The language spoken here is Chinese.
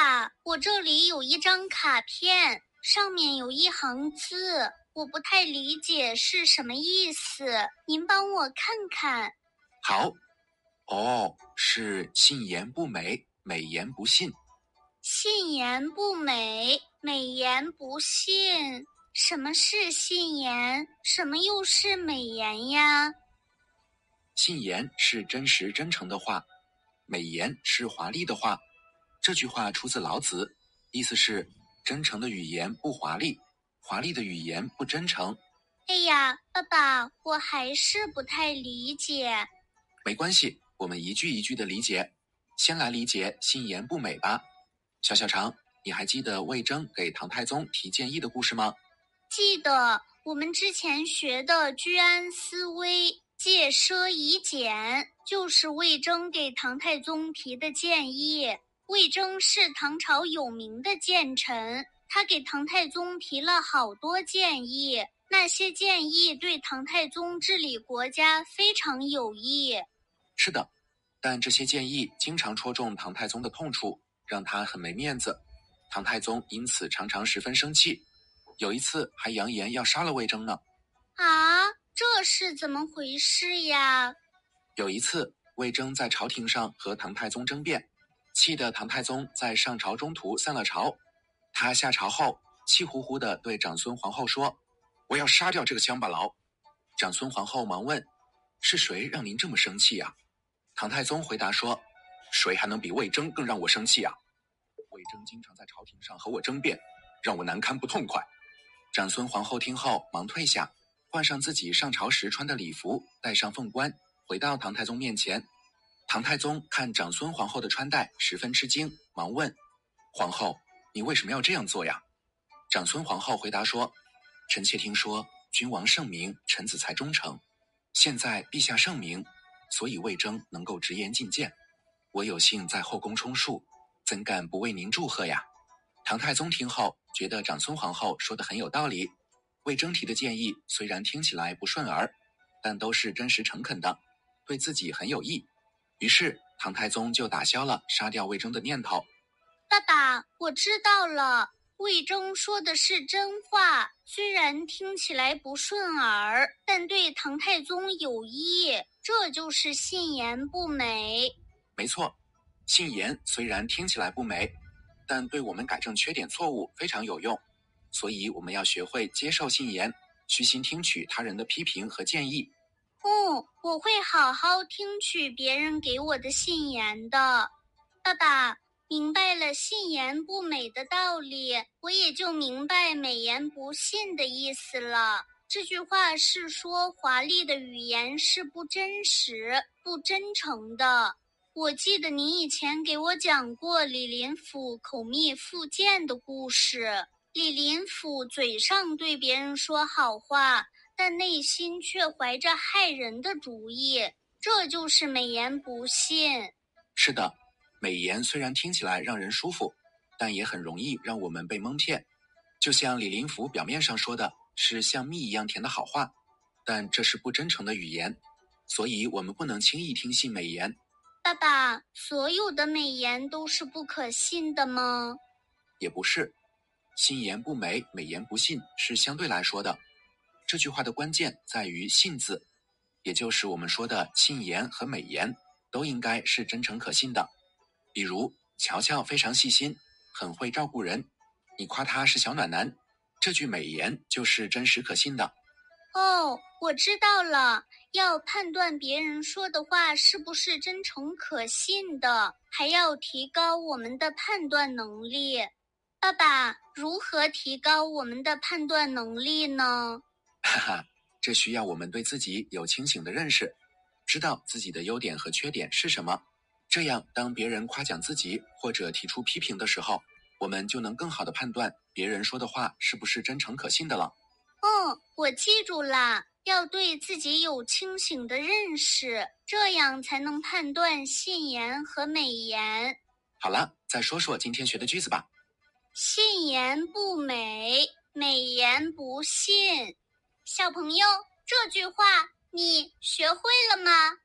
爸，我这里有一张卡片，上面有一行字，我不太理解是什么意思，您帮我看看。好，哦，是信言不美，美言不信。信言不美，美言不信。什么是信言？什么又是美言呀？信言是真实真诚的话，美言是华丽的话。这句话出自老子，意思是真诚的语言不华丽，华丽的语言不真诚。哎呀，爸爸，我还是不太理解。没关系，我们一句一句的理解。先来理解“信言不美”吧。小小常，你还记得魏征给唐太宗提建议的故事吗？记得，我们之前学的“居安思危，戒奢以俭”，就是魏征给唐太宗提的建议。魏征是唐朝有名的谏臣，他给唐太宗提了好多建议。那些建议对唐太宗治理国家非常有益。是的，但这些建议经常戳中唐太宗的痛处，让他很没面子。唐太宗因此常常十分生气，有一次还扬言要杀了魏征呢。啊，这是怎么回事呀？有一次，魏征在朝廷上和唐太宗争辩，气得唐太宗在上朝中途散了朝。他下朝后，气呼呼地对长孙皇后说。我要杀掉这个乡巴佬！长孙皇后忙问：“是谁让您这么生气呀？”唐太宗回答说：“谁还能比魏征更让我生气啊？魏征经常在朝廷上和我争辩，让我难堪不痛快。”长孙皇后听后忙退下，换上自己上朝时穿的礼服，戴上凤冠，回到唐太宗面前。唐太宗看长孙皇后的穿戴，十分吃惊，忙问：“皇后，你为什么要这样做呀？”长孙皇后回答说。臣妾听说君王圣明，臣子才忠诚。现在陛下圣明，所以魏征能够直言进谏。我有幸在后宫充数，怎敢不为您祝贺呀？唐太宗听后觉得长孙皇后说的很有道理。魏征提的建议虽然听起来不顺耳，但都是真实诚恳的，对自己很有益。于是唐太宗就打消了杀掉魏征的念头。爸爸，我知道了。魏征说的是真话，虽然听起来不顺耳，但对唐太宗有益。这就是信言不美。没错，信言虽然听起来不美，但对我们改正缺点错误非常有用。所以我们要学会接受信言，虚心听取他人的批评和建议。嗯，我会好好听取别人给我的信言的，爸爸。明白了“信言不美”的道理，我也就明白“美言不信”的意思了。这句话是说，华丽的语言是不真实、不真诚的。我记得你以前给我讲过李林甫口蜜腹剑的故事。李林甫嘴上对别人说好话，但内心却怀着害人的主意，这就是美颜不信。是的。美颜虽然听起来让人舒服，但也很容易让我们被蒙骗。就像李林甫表面上说的是像蜜一样甜的好话，但这是不真诚的语言，所以我们不能轻易听信美言。爸爸，所有的美言都是不可信的吗？也不是，信言不美，美言不信是相对来说的。这句话的关键在于“信”字，也就是我们说的信言和美言都应该是真诚可信的。比如，乔乔非常细心，很会照顾人。你夸他是小暖男，这句美言就是真实可信的。哦，我知道了。要判断别人说的话是不是真诚可信的，还要提高我们的判断能力。爸爸，如何提高我们的判断能力呢？哈哈，这需要我们对自己有清醒的认识，知道自己的优点和缺点是什么。这样，当别人夸奖自己或者提出批评的时候，我们就能更好的判断别人说的话是不是真诚可信的了。嗯，我记住了，要对自己有清醒的认识，这样才能判断信言和美言。好了，再说说今天学的句子吧。信言不美，美言不信。小朋友，这句话你学会了吗？